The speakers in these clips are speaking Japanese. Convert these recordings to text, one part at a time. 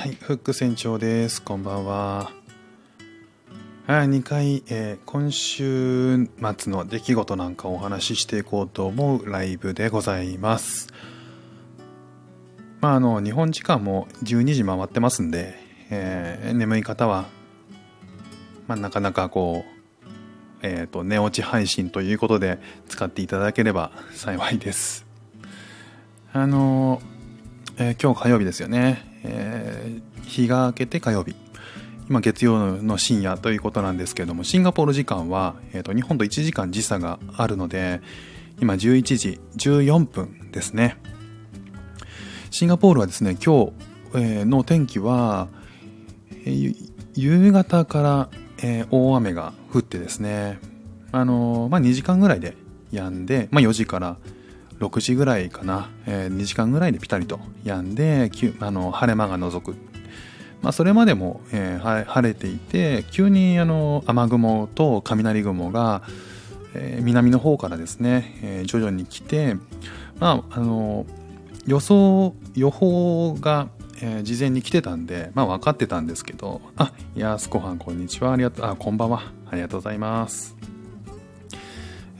はい、フック船長です。こんばんは。はい、2回、えー今週末の出来事なんかをお話ししていこうと思うライブでございます。まあ、あの、日本時間も12時回ってますんで、えー眠い方は、まあ、なかなかこう、えっ、と、寝落ち配信ということで使っていただければ幸いです。あのえ今日火曜日ですよね、えー日が明けて火曜日。今月曜の深夜ということなんですけれどもシンガポール時間は、えーと日本と1時間時差があるので今11時14分ですね。シンガポールはですね今日、えーの天気は、えー夕方から、えー大雨が降ってですね。あのーまあ2時間ぐらいで止んで、まあ、4時から6時ぐらいかな、え2時間ぐらいでピタリと止んであの晴れ間が覗く、まあ、それまでも、えー晴れていて急にあの雨雲と雷雲が、えー南の方からですね、えー徐々に来て、まあ、あの予想予報が、えー事前に来てたんで、まあ、分かってたんですけどあやすこはんこんにちは。ありがとう。あこんばんは。ありがとうございます、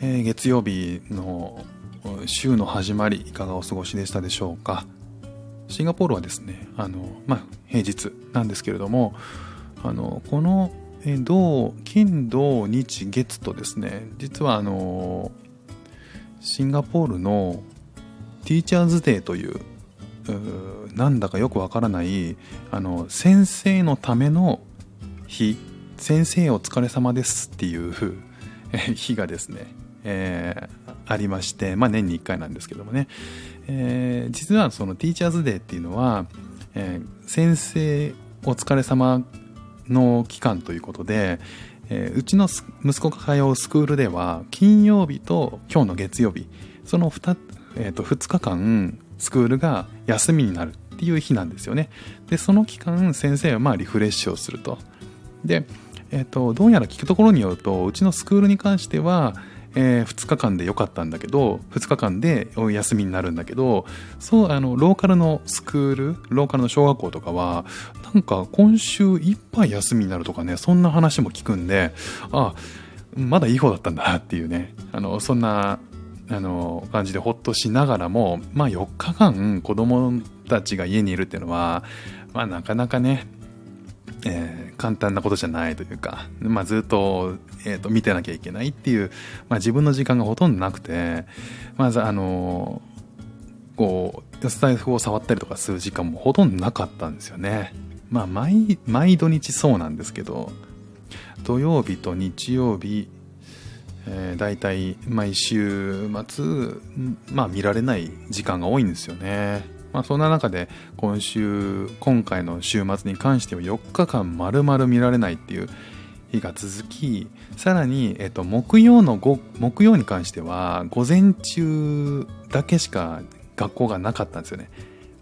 えー月曜日の週の始まりいかがお過ごしでしたでしょうか。シンガポールはですねあの、まあ、平日なんですけれどもあのこのえー土金土日月とですね実はあのシンガポールのティーチャーズデーといううなんだかよくわからないあの先生のための日先生お疲れ様ですっていう日がですね、えーありまして、まあ、年に1回なんですけどもね、えー実はそのティーチャーズデーっていうのは、えー先生お疲れ様の期間ということで、えーうちの息子が通うスクールでは金曜日と今日の月曜日その 2,、えーと2日間スクールが休みになるっていう日なんですよね。でその期間先生はまあリフレッシュをすると。で、えー、とどうやら聞くところによるとうちのスクールに関しては、え2日間でよかったんだけど2日間で休みになるんだけどそうあのローカルのスクールローカルの小学校とかはなんか今週いっぱい休みになるとかねそんな話も聞くんであまだいい方だったんだなっていうねあのそんなあの感じでほっとしながらもまあ4日間子供たちが家にいるっていうのはまあなかなかねえー簡単なことじゃないというか、まあ、ずっと,、えーと見てなきゃいけないっていう、まあ、自分の時間がほとんどなくてまずあのこうスタイフを触ったりとかする時間もほとんどなかったんですよね。まあ毎毎土日そうなんですけど土曜日と日曜日、えー、大体毎週末、まあ、見られない時間が多いんですよね。まあ、そんな中で今週今回の週末に関しては4日間丸々見られないっていう日が続きさらに、えっと、木曜の木曜に関しては午前中だけしか学校がなかったんですよね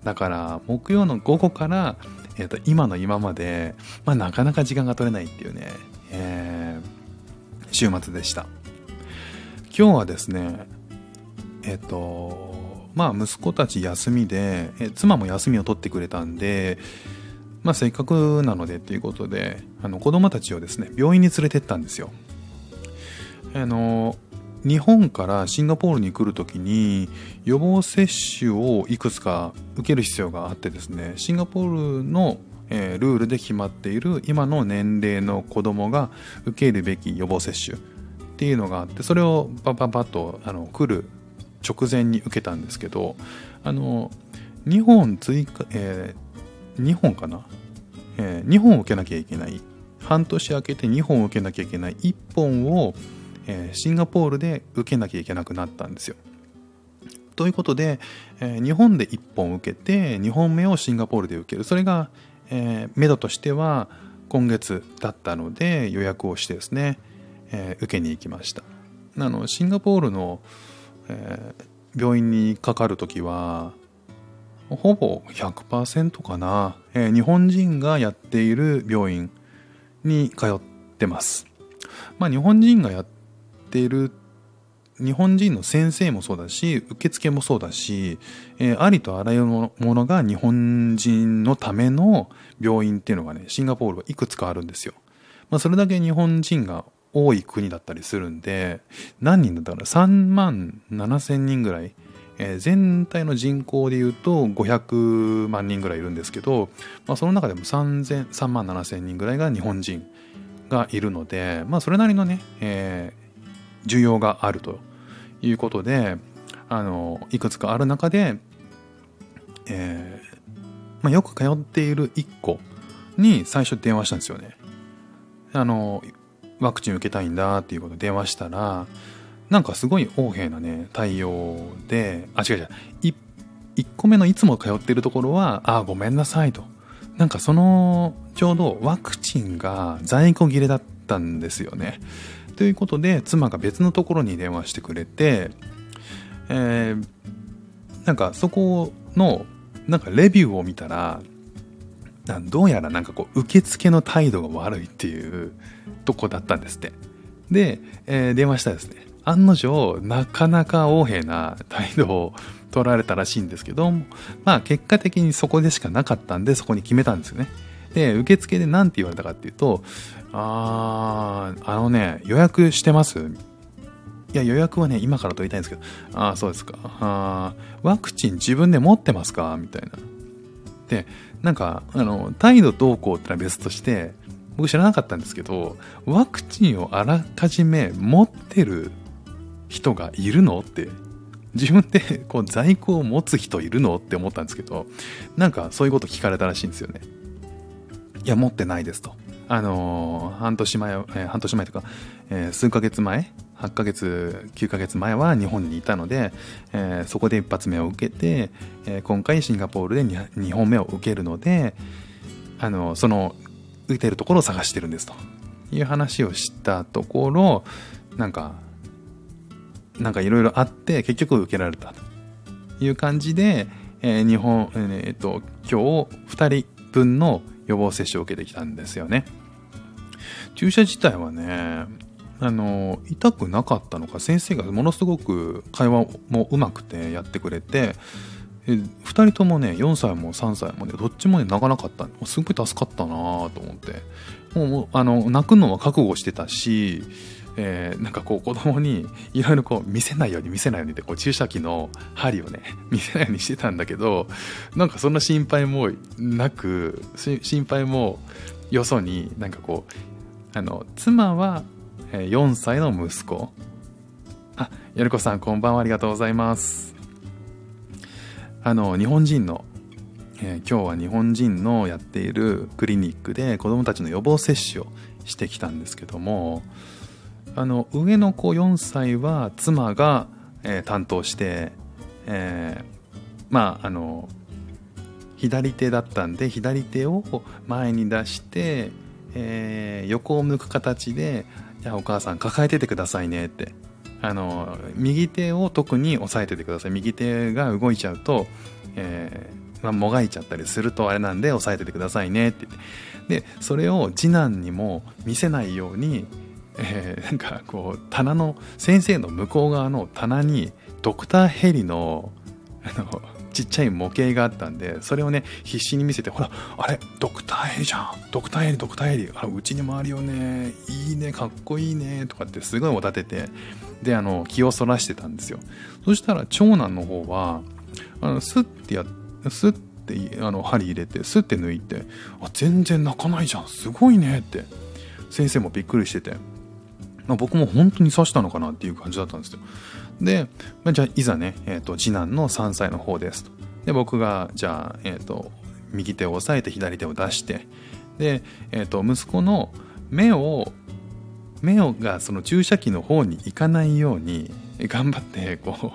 だから木曜の午後から、えっと、今の今まで、まあ、なかなか時間が取れないっていうね、えー週末でした今日はですねえっとまあ息子たち休みでえ妻も休みを取ってくれたんでまあせっかくなのでっていうことであの子供たちをですね病院に連れてったんですよ。あの日本からシンガポールに来るときに予防接種をいくつか受ける必要があってですねシンガポールの、えルールで決まっている今の年齢の子供が受けるべき予防接種っていうのがあってそれをパパパッとあの来る直前に受けたんですけどあの2本追加、え2本かな、え2本受けなきゃいけない。半年空けて2本受けなきゃいけない1本を、えーシンガポールで受けなきゃいけなくなったんですよ。ということで、えー日本で1本受けて2本目をシンガポールで受ける。それが、えー、目処としては今月だったので予約をしてですね、えー受けに行きました。あのシンガポールの、えー病院にかかる時はほぼ100%かな、えー日本人がやっている病院に通ってますまあ日本人がやっている日本人の先生もそうだし受付もそうだし、えー、ありとあらゆるものが日本人のための病院っていうのがねシンガポールはいくつかあるんですよ。まあ、それだけ日本人が多い国だったりするんで何人だったかな3万7千人ぐらい、えー、全体の人口でいうと500万人ぐらいいるんですけど、まあ、その中でも3 3万7千人ぐらいが日本人がいるので、まあ、それなりのね、えー、需要があるということであのいくつかある中で、えーまあ、よく通っている1個に最初電話したんですよね。あのワクチン受けたいんだっていうことで電話したらなんかすごい横柄なね対応であ違う違う 1, 個目のいつも通ってるところはあごめんなさいとなんかそのちょうどワクチンが在庫切れだったんですよね。ということで妻が別のところに電話してくれて、えー、なんかそこのなんかレビューを見たらどうやらなんかこう受付の態度が悪いっていうとこだったんですって。で、えー、電話したらですね案の定なかなか横柄な態度を取られたらしいんですけどまあ結果的にそこでしかなかったんでそこに決めたんですよね。で、受付で何て言われたかっていうと、あー、あのね、予約してます？いや、予約はね、今から取りたいんですけど、ああ、そうですか。あワクチン自分で持ってますか？みたいな。で、なんか、あの、態度どうこうってのは別として、僕知らなかったんですけど、ワクチンをあらかじめ持ってる人がいるのって自分でこう在庫を持つ人いるのって思ったんですけど、なんかそういうこと聞かれたらしいんですよね。いや、持ってないですと。あのー、半年前、えー、半年前とか、えー、数ヶ月前、8ヶ月、9ヶ月前は日本にいたので、えそこで一発目を受けて、え今回シンガポールで 2, 2本目を受けるので、あのその浮いてるところを探してるんですと。いう話をしたところ、なんか、なんかいろいろあって結局受けられたと。いう感じで、えー、日本、えー、っと今日2人分の予防接種を受けてきたんですよね。注射自体はねあの痛くなかったのか先生がものすごく会話もうまくてやってくれて2人ともね4歳も3歳もねどっちもね泣かなかった。すごい助かったなと思って。もうあの泣くのは覚悟してたしえー、なんかこう子供にいろいろこう見せないように見せないようにってこう注射器の針をね 見せないようにしてたんだけどなんかそんな心配もなく心配もよそになんかこうあの妻は4歳の息子。あやるこさんこんばんは。ありがとうございます。あの日本人のえー、今日は日本人のやっているクリニックで子どもたちの予防接種をしてきたんですけどもあの上の子4歳は妻が、えー、担当して、えー、まああの左手だったんで左手を前に出して、えー、横を向く形で「じゃあお母さん抱えててくださいね」ってあの右手を特に押さえててください。右手が動いちゃうと、えーまあ、もがいちゃったりするとあれなんで押さえててくださいね。ってって。でそれを次男にも見せないようにえー、なんかこう棚の先生の向こう側の棚にドクターヘリのあのちっちゃい模型があったんでそれをね必死に見せてほらあれドクターヘリじゃん。ドクターヘリドクターヘリ。あうちにもあるよね。いいねかっこいいね。とかってすごいおだてて。であの気をそらしてたんですよそしたら長男の方はあのスッてやスッてあの針入れてスッて抜いてあ全然泣かないじゃんすごいねって先生もびっくりしててまあ、僕も本当に刺したのかなっていう感じだったんですよ。で、まあ、じゃあいざね、えーと、次男の3歳の方ですと。で僕がじゃあ、えーと、右手を押さえて左手を出してで、えーと、息子の目を目をがその注射器の方に行かないように頑張ってこ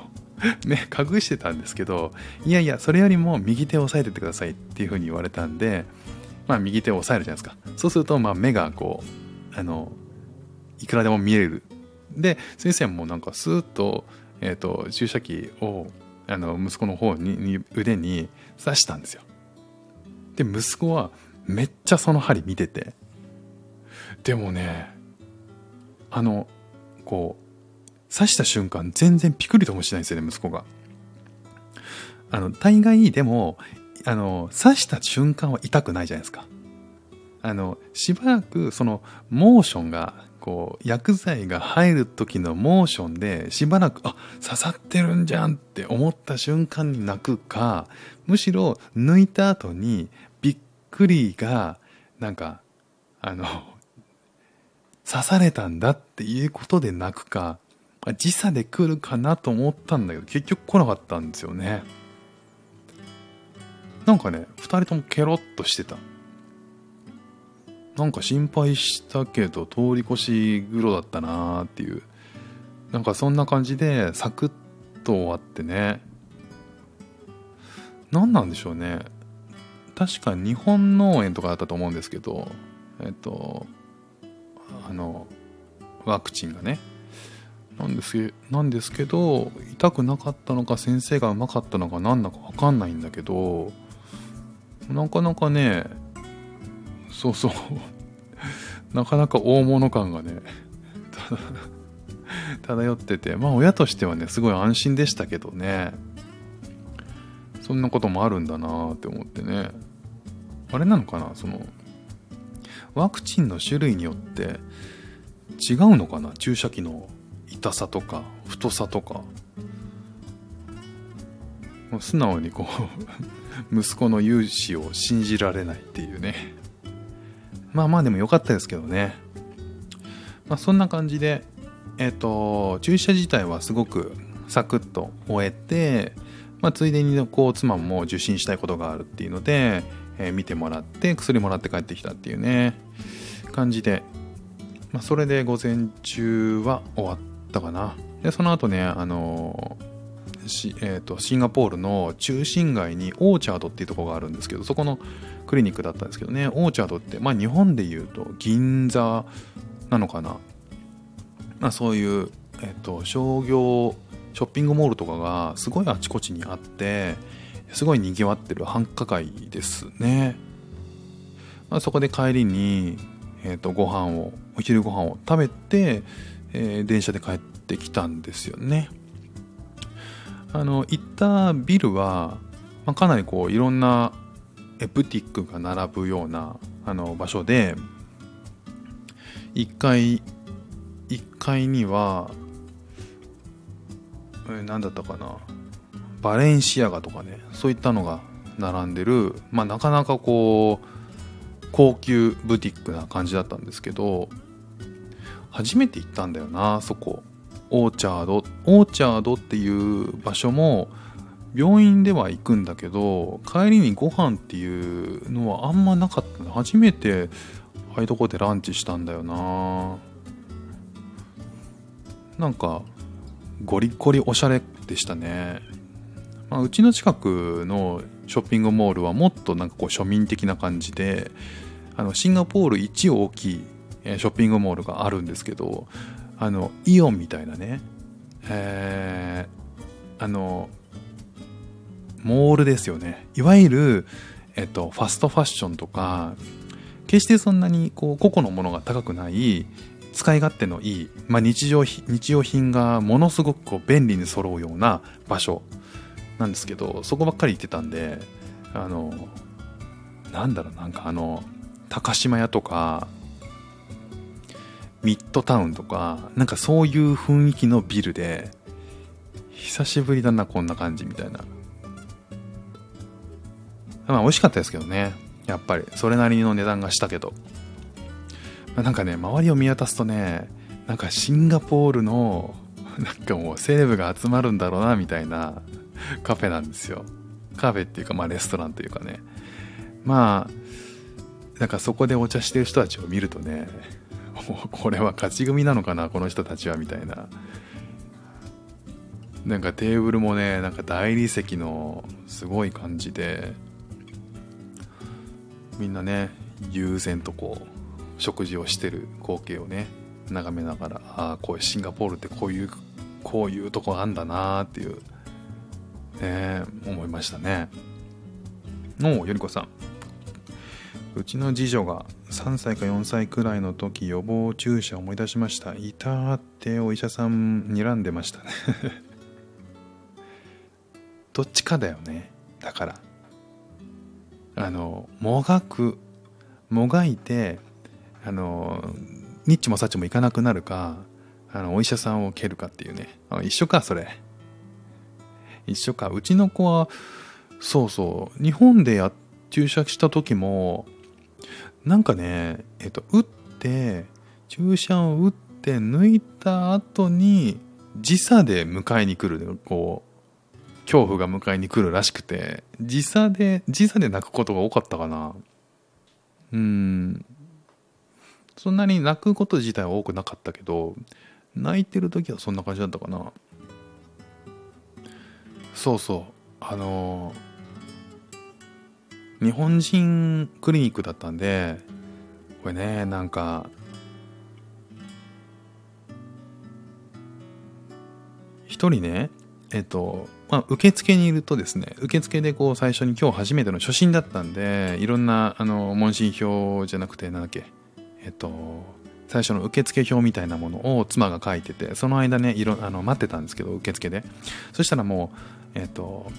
う 目隠してたんですけどいやいやそれよりも右手を押さえててくださいっていうふうに言われたんでまあ右手を押さえるじゃないですかそうするとまあ目がこうあのいくらでも見れる。で先生もなんかスーッと,、えーと、注射器をあの息子の方に腕に刺したんですよ。で息子はめっちゃその針見ててでもねあのこう刺した瞬間全然ピクリともしないんですよね息子が。あの大概でもあの刺した瞬間は痛くないじゃないですか。あのしばらくそのモーションがこう薬剤が入る時のモーションでしばらくあ刺さってるんじゃんって思った瞬間に泣くかむしろ抜いた後にびっくりがなんかあの刺されたんだっていうことで泣くか時差で来るかなと思ったんだけど結局来なかったんですよね。なんかね2人ともケロッとしてた。なんか心配したけど通り越し黒だったなーっていう。なんかそんな感じでサクッと終わってね。何なんでしょうね。確か日本農園とかだったと思うんですけどえっとあのワクチンがね。なんですなんですけど痛くなかったのか先生がうまかったのか何だか分かんないんだけどなかなかねそうそう。なかなか大物感がね 漂っててまあ親としてはねすごい安心でしたけどね。そんなこともあるんだなって思ってね。あれなのかなそのワクチンの種類によって違うのかな？注射器の痛さとか太さとか。素直にこう 息子の勇姿を信じられないっていうね。まあまあでも良かったですけどね。まあそんな感じでえっ、ー、と注射自体はすごくサクッと終えて、まあ、ついでにこう妻も受診したいことがあるっていうので、えー、見てもらって薬もらって帰ってきたっていうね感じで、まあ、それで午前中は終わったかな。でその後ねあのーえーと、シンガポールの中心街にオーチャードっていうとこがあるんですけどそこのクリニックだったんですけどね。オーチャードって、まあ、日本でいうと銀座なのかな、まあ、そういう、えーと、商業ショッピングモールとかがすごいあちこちにあってすごい賑わってる繁華街ですね、まあ、そこで帰りに、えーと、ご飯をお昼ご飯を食べて、えー、電車で帰ってきたんですよね。あの行ったビルは、まあ、かなりこういろんなブティックが並ぶようなあの場所で1階1階には何だったかな。バレンシアガとかねそういったのが並んでる、まあ、なかなかこう高級ブティックな感じだったんですけど初めて行ったんだよなそこ。オーチャード。オーチャードっていう場所も病院では行くんだけど帰りにご飯っていうのはあんまなかった。初めてああいうとこでランチしたんだよな。なんかゴリゴリおしゃれでしたね、まあ、うちの近くのショッピングモールはもっとなんかこう庶民的な感じであのシンガポール一大きいショッピングモールがあるんですけどあのイオンみたいなね、えー、あのモールですよね。いわゆる、えっと、ファストファッションとか決してそんなにこう個々のものが高くない使い勝手のいい、まあ、日常日用品がものすごくこう便利に揃うような場所。なんですけどそこばっかり行ってたんであのなんだろうなんかあの高島屋とかミッドタウンとかなんかそういう雰囲気のビルで久しぶりだなこんな感じみたいな。まあ美味しかったですけどねやっぱり。それなりの値段がしたけど、なんかね周りを見渡すとねなんかシンガポールのなんかもうセレブが集まるんだろうなみたいな。カフェなんですよ。カフェっていうかまあレストランというかね。まあなんかそこでお茶してる人たちを見るとねもう これは勝ち組なのかなこの人たちはみたいな。なんかテーブルもねなんか大理石のすごい感じでみんなね悠然とこう食事をしてる光景をね眺めながらああこういうシンガポールってこういうこういうとこあんだなーっていうね思いましたね。おおよりこさん。うちの次女が3歳か4歳くらいの時予防注射を思い出しました。いたってお医者さん睨んでましたね。どっちかだよね。だから。あのもがくもがいてあのニッチもサッチもいかなくなるかあのお医者さんを蹴るかっていうね。あ一緒かそれ。一緒か。うちの子はそうそう。日本でや注射した時もなんかねえっと打って注射を打って抜いた後に時差で迎えに来るこう恐怖が迎えに来るらしくて。時差で時差で泣くことが多かったかな。うん。そんなに泣くこと自体は多くなかったけど泣いてる時はそんな感じだったかな。そうそう。あの日本人クリニックだったんでこれねなんか一人ねえっとまあ、受付にいるとですね受付でこう最初に今日初めての初診だったんでいろんなあの問診票じゃなくてなんだっけえっと最初の受付表みたいなものを妻が書いててその間ねいろあの待ってたんですけど受付で。そしたらもうえっと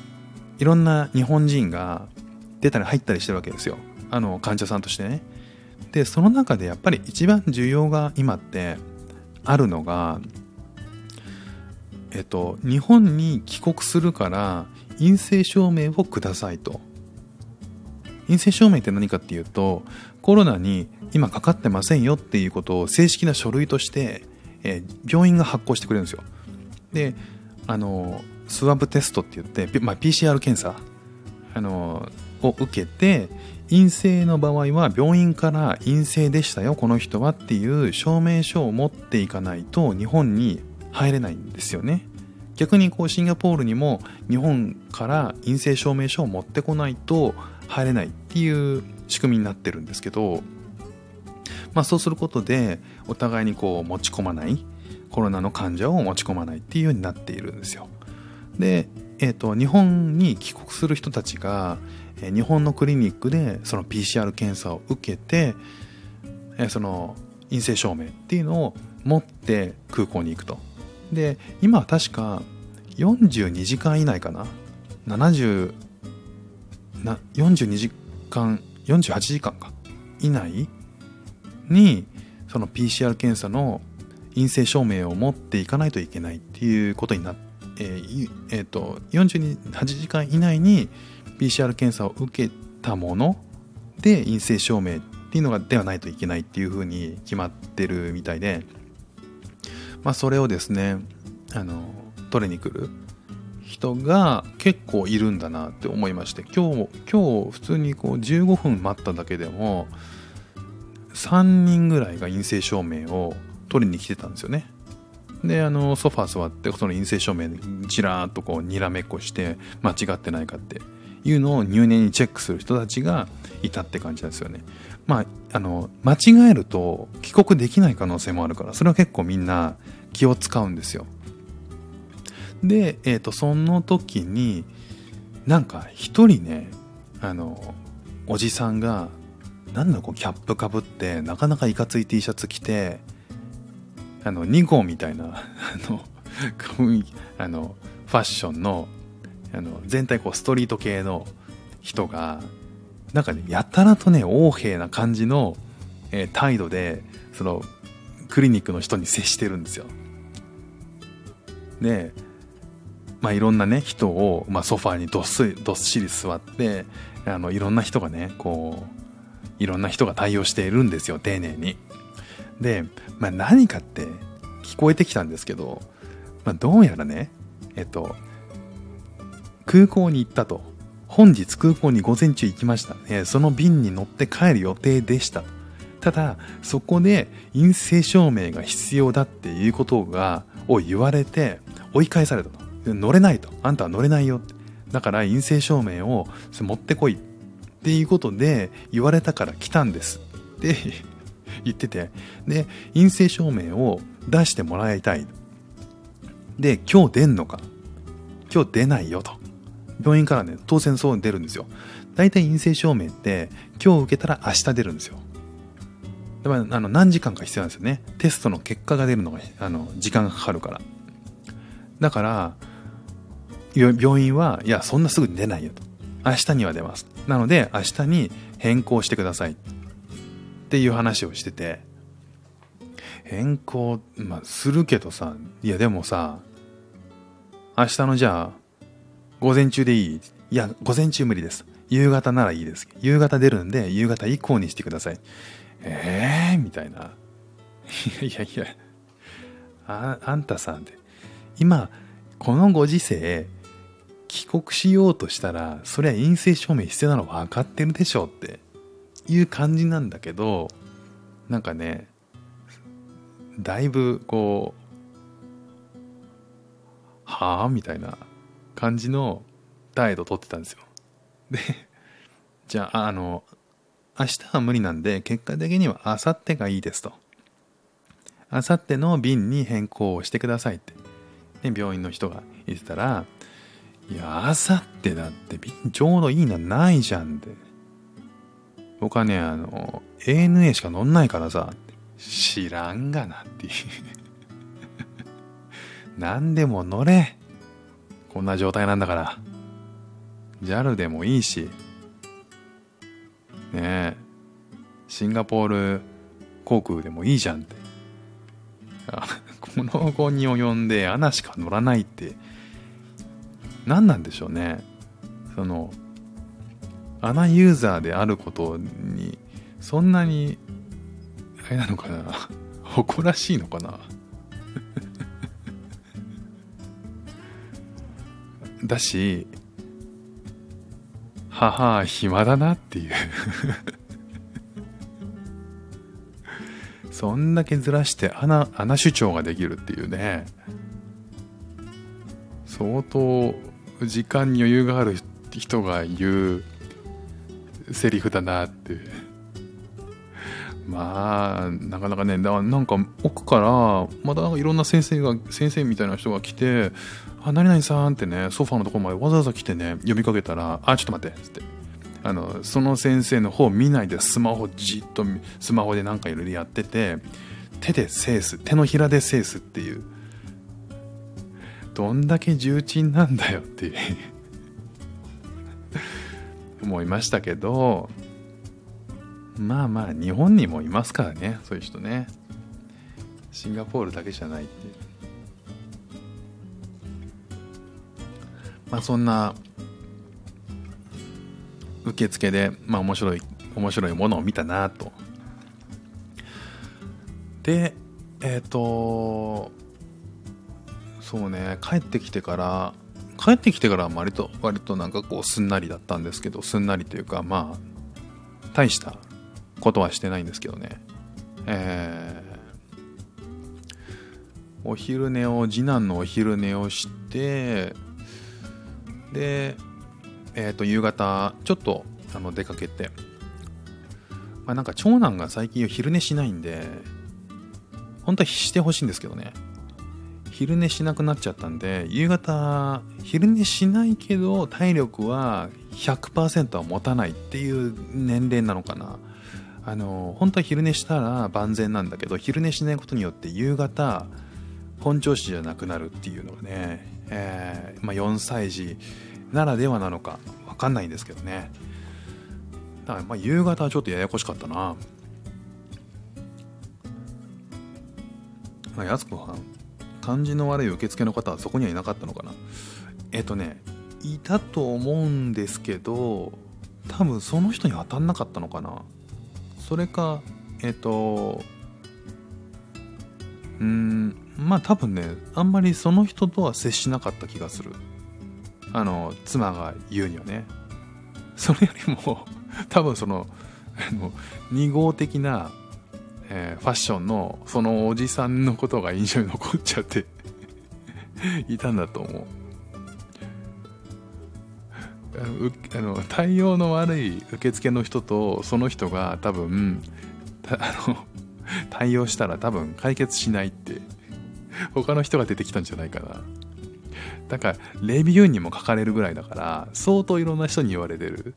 いろんな日本人が出たり入ったりしてるわけですよ。あの患者さんとしてね。でその中でやっぱり一番需要が今ってあるのがえっと日本に帰国するから陰性証明をくださいと。陰性証明って何かっていうとコロナに今かかってませんよっていうことを正式な書類として、えー、病院が発行してくれるんですよ。であのスワブテストって言って、まあ、PCR 検査あのを受けて陰性の場合は病院から陰性でしたよこの人はっていう証明書を持っていかないと日本に入れないんですよね。逆にこうシンガポールにも日本から陰性証明書を持ってこないと入れないっていう仕組みになってるんですけど、まあ、そうすることでお互いにこう持ち込まないコロナの患者を持ち込まないっていうようになっているんですよ。で、えーと、日本に帰国する人たちが日本のクリニックでその PCR 検査を受けてその陰性証明っていうのを持って空港に行くと。で今は確か42時間以内かな？70な42時間48時間か以内にその PCR 検査の陰性証明を持っていかないといけないっていうことになって、えーえーと、48時間以内に PCR 検査を受けたもので陰性証明っていうのがではないといけないっていうふうに決まってるみたいで、まあ、それをですねあの取りに来る人が結構いるんだなって思いまして今日今日普通にこう15分待っただけでも3人ぐらいが陰性証明を取りに来てたんですよね。であのソファー座ってその陰性証明ちらーっとこうにらめっこして間違ってないかっていうのを入念にチェックする人たちがいたって感じなんですよね。まああの間違えると帰国できない可能性もあるからそれは結構みんな気を使うんですよ。で、えっ、ー、と、その時に、なんか一人ね、あの、おじさんが、なんだこうキャップかぶって、なかなかいかつい T シャツ着て、あの、2号みたいな、あの、あの、ファッションの、あの、全体こうストリート系の人が、なんかね、やたらとね、横柄な感じの、えー、態度で、その、クリニックの人に接してるんですよ。で、まあ、いろんなね人を、まあ、ソファーにどっすどっしり座ってあのいろんな人がねこういろんな人が対応しているんですよ丁寧に。で、まあ、何かって聞こえてきたんですけど、まあ、どうやらねえっと空港に行ったと。本日空港に午前中行きました、ね、その便に乗って帰る予定でした。ただそこで陰性証明が必要だっていうことがを言われて追い返されたと。乗れないと。あんたは乗れないよ。だから陰性証明を持ってこいっていうことで言われたから来たんですって 言ってて。で、陰性証明を出してもらいたい。で、今日出んのか今日出ないよと。病院からね、当然そう出るんですよ。大体陰性証明って今日受けたら明日出るんですよ。でもあの何時間か必要なんですよねテストの結果が出るのがあの時間がかかるからだから病院はいやそんなすぐに出ないよと。明日には出ます。なので明日に変更してください。っていう話をしてて。変更、まあ、するけどさいやでもさ明日のじゃあ午前中でいい？いや午前中無理です。夕方ならいいです。夕方出るんで夕方以降にしてください。ええー、みたいな。いやいやいや。ああんたさんで今このご時世帰国しようとしたらそりゃ陰性証明必要なの分かってるでしょっていう感じなんだけどなんかねだいぶこうはあみたいな感じの態度取ってたんですよ。でじゃああの明日は無理なんで結果的には明後日がいいですと。明後日の便に変更をしてくださいって、ね、病院の人が言ってたらいや、あさってだってちょうどいいのないじゃんって。僕はね、あの、ANA しか乗んないからさ、知らんがなっていう 何でも乗れ。こんな状態なんだから。JAL でもいいし。ねえ。シンガポール航空でもいいじゃんって。この後に及んでアナしか乗らないって何なんでしょうね。そのアナユーザーであることにそんなにあれなのかな。誇らしいのかな。だし母暇だなっていう。そんだけずらして穴穴主張ができるっていうね。相当時間に余裕がある人が言うセリフだなって。まあなかなかねだからなんか奥からまだいろんな先生が先生みたいな人が来て「あ何々さん」ってねソファーのところまでわざわざ来てね呼びかけたら「あちょっと待って」って。あのその先生の方見ないでスマホじっとスマホでなんかいろいろやってて手で制す手のひらで制すっていうどんだけ重鎮なんだよって 思いましたけどまあまあ日本にもいますからねそういう人ね。シンガポールだけじゃないってまあそんな受付でまあ面白い面白いものを見たなと。でえっ、ー、とそうね。帰ってきてから帰ってきてから割と割となんかこうすんなりだったんですけどすんなりというかまあ大したことはしてないんですけどね。えー、お昼寝を次男のお昼寝をしてでえっ、ー、と夕方ちょっとあの出かけてまあなんか長男が最近昼寝しないんで本当はしてほしいんですけどね。昼寝しなくなっちゃったんで夕方昼寝しないけど体力は100%は持たないっていう年齢なのかな。あの本当は昼寝したら万全なんだけど昼寝しないことによって夕方本調子じゃなくなるっていうのがね、えー、まあ、4歳児ならではなのか分かんないんですけどね。だからま夕方はちょっとややこしかったな。やつこさん感じの悪い受付の方はそこにはいなかったのかな。えっ、とねいたと思うんですけど多分その人に当たんなかったのかな。それかえっ、とうんまあ多分ねあんまりその人とは接しなかった気がする。あの妻が言うにはね。それよりも多分そのあの2号的なえー、ファッションのそのおじさんのことが印象に残っちゃって いたんだと思う。あの対応の悪い受付の人とその人が多分 あの対応したら多分解決しないって他の人が出てきたんじゃないかな。だからレビューにも書かれるぐらいだから相当いろんな人に言われてる。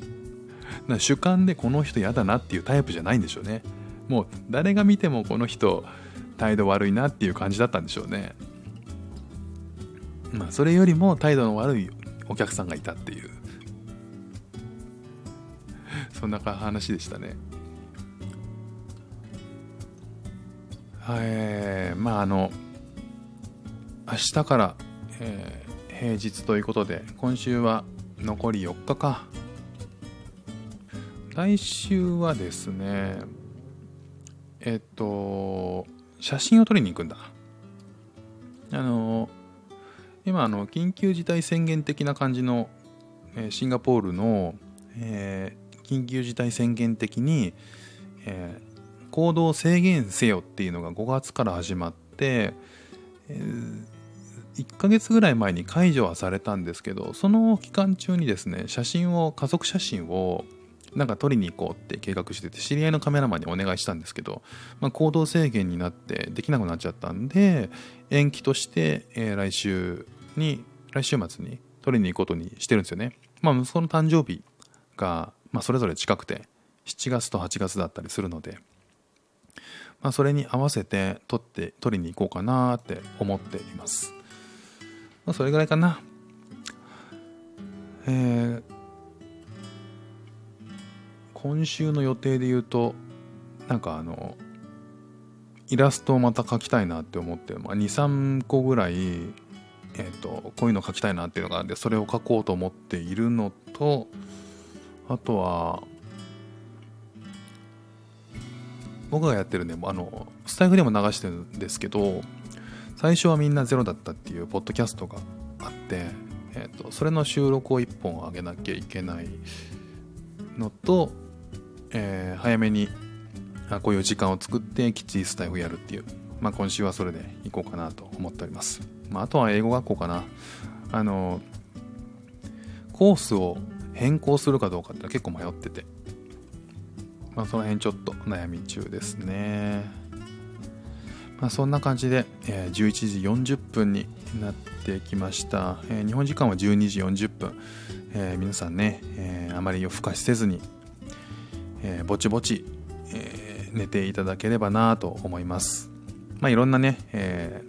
主観でこの人嫌だなっていうタイプじゃないんでしょうね。もう誰が見てもこの人態度悪いなっていう感じだったんでしょうね。まあそれよりも態度の悪いお客さんがいたっていう。そんな話でしたね。はい。まああの明日から、えー、平日ということで今週は残り4日か。来週はですねえっと写真を撮りに行くんだあの今あの緊急事態宣言的な感じの、え、シンガポールの、えー、緊急事態宣言的に、えー、行動制限せよっていうのが5月から始まって、えー1ヶ月ぐらい前に解除はされたんですけどその期間中にですね写真を家族写真をなんか撮りに行こうって計画してて知り合いのカメラマンにお願いしたんですけど、まあ、行動制限になってできなくなっちゃったんで延期として、えー、来週に来週末に撮りに行くことにしてるんですよね、まあ、息子の誕生日が、まあ、それぞれ近くて7月と8月だったりするので、まあ、それに合わせて撮って撮りに行こうかなって思っていますまあ、それぐらいかな。えー、今週の予定で言うと、なんかあの、イラストをまた描きたいなって思って、まあ、2、3個ぐらい、えっ、ー、と、こういうの描きたいなっていうのがあって、それを描こうと思っているのと、あとは、僕がやってるね、あの、スタイフでも流してるんですけど、最初はみんなゼロだったっていうポッドキャストがあって、えーと、それの収録を1本上げなきゃいけないのと、えー、早めにあこういう時間を作ってきっちりスタイフやるっていう、まあ、今週はそれでいこうかなと思っております、まあ、あとは英語学校かな。あのコースを変更するかどうかって結構迷ってて。まあその辺ちょっと悩み中ですね。まあ、そんな感じで、えー、11時40分になってきました、えー、日本時間は12時40分、えー、皆さんね、えあまり夜更かしせずに、えぼちぼち、え寝ていただければなと思います。まあいろんなね、え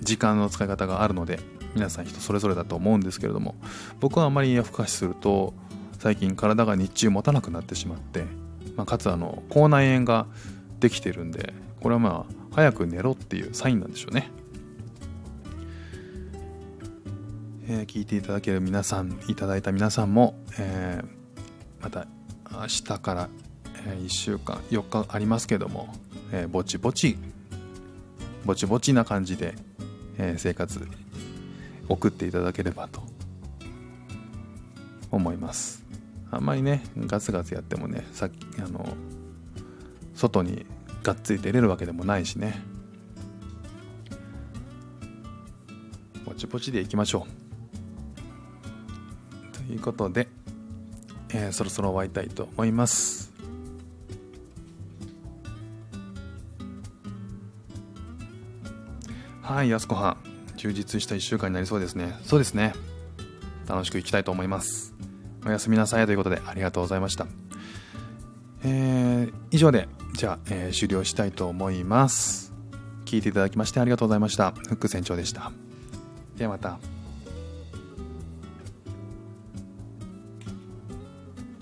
時間の使い方があるので皆さん人それぞれだと思うんですけれども僕はあまり夜更かしすると最近体が日中持たなくなってしまって、まあ、かつあの口内炎ができてるんでこれはまあ早く寝ろっていうサインなんでしょうね、えー、聞いていただける皆さんいただいた皆さんも、えー、また明日から、1週間4日ありますけども、えー、ぼちぼちぼちぼちな感じで、え生活送っていただければと思います。あんまりねガツガツやってもねさっきあの外にがっつり出れるわけでもないしね。ぼちぼちでいきましょう。ということで、えー、そろそろ終わりたいと思いますはいやすこはん充実した1週間になりそうですねそうですね楽しくいきたいと思いますおやすみなさいということでありがとうございましたえー、以上でじゃあ、えー、終了したいと思います。聞いていただきましてありがとうございました。フック船長でした。ではまた。